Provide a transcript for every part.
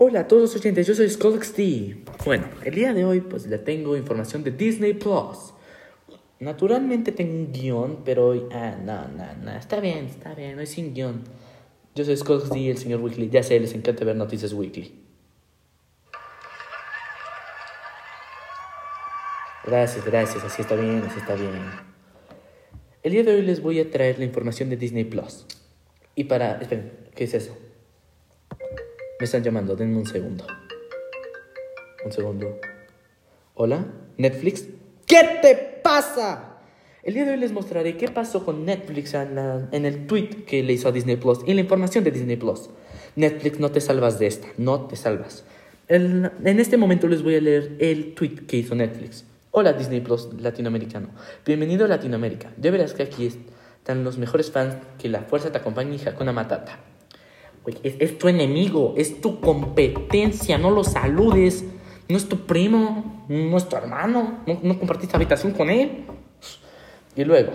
Hola a todos los oyentes, yo soy D. Bueno, el día de hoy pues le tengo información de Disney Plus. Naturalmente tengo un guion, pero hoy... Ah, no, no, no, está bien, está bien, hoy sin guion. Yo soy D, el señor Weekly, ya sé, les encanta ver noticias Weekly. Gracias, gracias, así está bien, así está bien. El día de hoy les voy a traer la información de Disney Plus. Y para... Esperen, ¿qué es eso? Me están llamando, denme un segundo. Un segundo. ¿Hola? ¿Netflix? ¿Qué te pasa? El día de hoy les mostraré qué pasó con Netflix en, el tweet que le hizo a Disney Plus y la información de Disney Plus. Netflix, no te salvas de esta, no te salvas. en este momento les voy a leer el tweet que hizo Netflix. Hola Disney Plus latinoamericano. Bienvenido a Latinoamérica. Ya verás que aquí están los mejores fans que la fuerza te acompañe y Hakuna Matata es, tu enemigo, es tu competencia, no lo saludes. No es tu primo, no es tu hermano, no, no compartiste habitación con él. Y luego,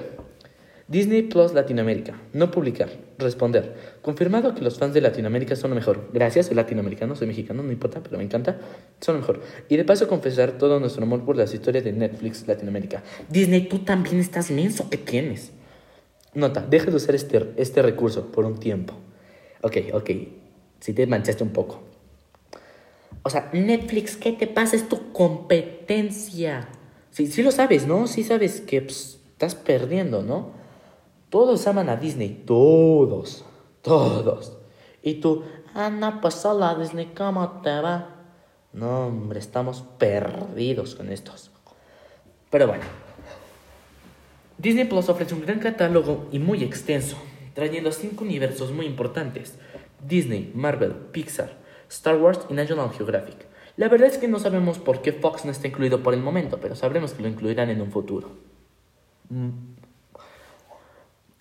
Disney Plus Latinoamérica. No publicar. Responder. Confirmado que los fans de Latinoamérica son lo mejor. Gracias, soy latinoamericano, soy mexicano, no importa, pero me encanta. Son lo mejor. Y de paso confesar todo nuestro amor por las historias de Netflix Latinoamérica. Disney, tú también estás menso. ¿Qué tienes? Nota, deja de usar este, este recurso por un tiempo. Ok, ok. Si te manchaste un poco. O sea, Netflix, ¿qué te pasa? Es tu competencia. Sí, sí lo sabes, ¿no? Sí sabes que pues, estás perdiendo, ¿no? Todos aman a Disney. Todos. Todos. Y tú, no, pues hola Disney, ¿cómo te va? No, hombre, estamos perdidos con estos. Pero bueno. Disney Plus ofrece un gran catálogo y muy extenso trayendo cinco universos muy importantes, Disney, Marvel, Pixar, Star Wars y National Geographic. La verdad es que no sabemos por qué Fox no está incluido por el momento, pero sabremos que lo incluirán en un futuro. Mm.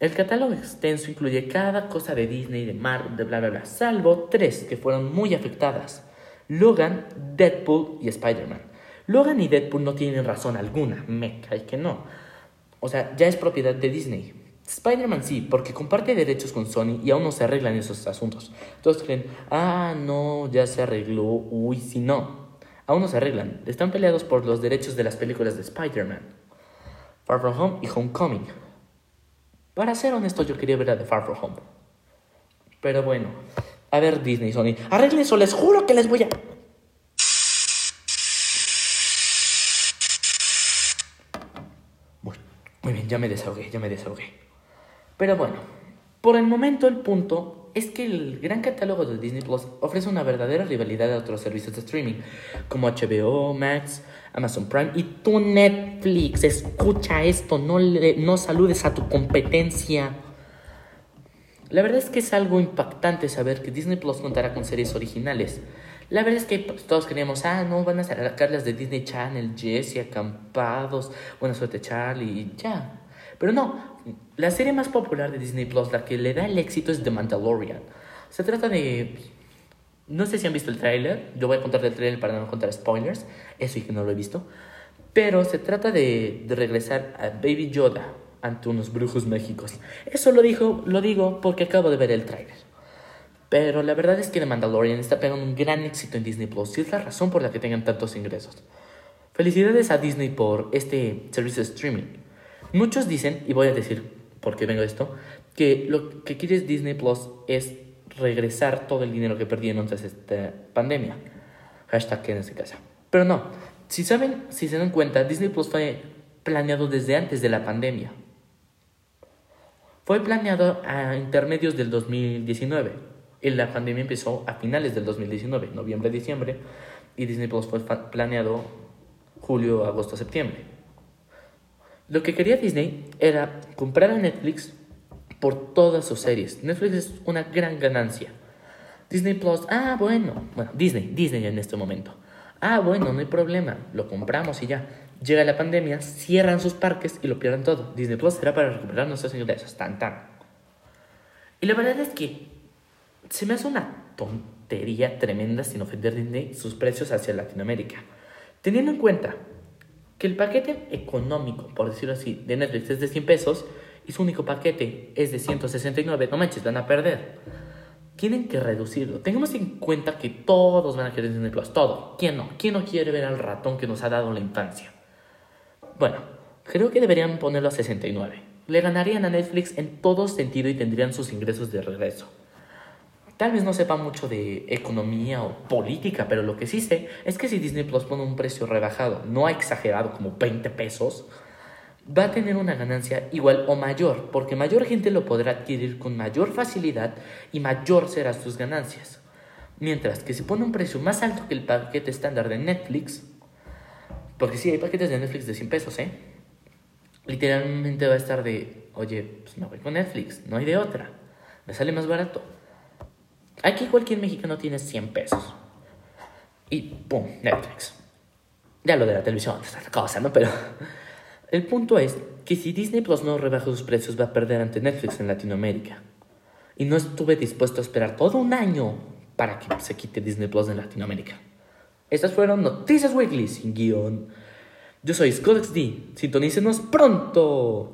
El catálogo extenso incluye cada cosa de Disney, de Marvel, de bla bla bla, salvo tres que fueron muy afectadas. Logan, Deadpool y Spider-Man. Logan y Deadpool no tienen razón alguna, me cae que no. O sea, ya es propiedad de Disney. Spider-Man sí, porque comparte derechos con Sony y aún no se arreglan esos asuntos. Todos creen, ah, no, ya se arregló, uy, si no. Aún no se arreglan. Están peleados por los derechos de las películas de Spider-Man. Far From Home y Homecoming. Para ser honesto, yo quería ver la de Far From Home. Pero bueno, a ver Disney, Sony, arreglen eso, les juro que les voy a... muy bien, ya me desahogué, ya me desahogué. Pero bueno, por el momento el punto es que el gran catálogo de Disney Plus ofrece una verdadera rivalidad a otros servicios de streaming, como HBO, Max, Amazon Prime y tu Netflix. Escucha esto, no, no saludes a tu competencia. La verdad es que es algo impactante saber que Disney Plus contará con series originales. La verdad es que pues, todos queríamos, ah, no, van a sacar las de Disney Channel, Jesse, Acampados, Buena Suerte Charlie y ya. Pero no, la serie más popular de Disney Plus, la que le da el éxito es The Mandalorian. Se trata de... No sé si han visto el tráiler, yo voy a contar del tráiler para no contar spoilers, eso y que no lo he visto. Pero se trata de, regresar a Baby Yoda ante unos brujos mágicos. Eso lo digo porque acabo de ver el tráiler. Pero la verdad es que The Mandalorian está pegando un gran éxito en Disney Plus y es la razón por la que tengan tantos ingresos. Felicidades a Disney por este servicio de streaming. Muchos dicen, y voy a decir por qué vengo de esto, que lo que quiere Disney Plus es regresar todo el dinero que perdieron tras esta pandemia. Hashtag en ese casa. Pero no, si saben, si se dan cuenta, Disney Plus fue planeado desde antes de la pandemia. Fue planeado a intermedios del 2019. Y la pandemia empezó a finales del 2019, noviembre, diciembre. Y Disney Plus fue planeado julio, agosto, septiembre. Lo que quería Disney era comprar a Netflix por todas sus series. Netflix es una gran ganancia. Disney Plus, ah, bueno, bueno, Disney, Disney en este momento. Ah, bueno, no hay problema, lo compramos y ya. Llega la pandemia, cierran sus parques y lo pierden todo. Disney Plus será para recuperar nuestros ingresos, tan tan. Y la verdad es que se me hace una tontería tremenda sin ofender Disney sus precios hacia Latinoamérica. Teniendo en cuenta que el paquete económico, por decirlo así, de Netflix es de 100 pesos y su único paquete es de 169, no manches, van a perder. tienen que reducirlo. Tengamos en cuenta que todos van a querer Disney Plus, todo. ¿Quién no? ¿Quién no quiere ver al ratón que nos ha dado la infancia? Bueno, creo que deberían ponerlo a 69. Le ganarían a Netflix en todo sentido y tendrían sus ingresos de regreso. Tal vez no sepa mucho de economía o política, pero lo que sí sé es que si Disney Plus pone un precio rebajado, no exagerado como 20 pesos, va a tener una ganancia igual o mayor, porque mayor gente lo podrá adquirir con mayor facilidad y mayor serán sus ganancias. Mientras que si pone un precio más alto que el paquete estándar de Netflix, porque sí, hay paquetes de Netflix de 100 pesos, ¿eh? Literalmente va a estar de, oye, pues me voy con Netflix, no hay de otra, me sale más barato. Aquí cualquier mexicano tiene 100 pesos. Y ¡pum! Netflix. Ya lo de la televisión es otra cosa, ¿no? Pero el punto es que si Disney Plus no rebaja sus precios va a perder ante Netflix en Latinoamérica. Y no estuve dispuesto a esperar todo un año para que se quite Disney Plus en Latinoamérica. Estas fueron Noticias Weekly sin guion. Yo soy Scodex D. Sintonícenos pronto.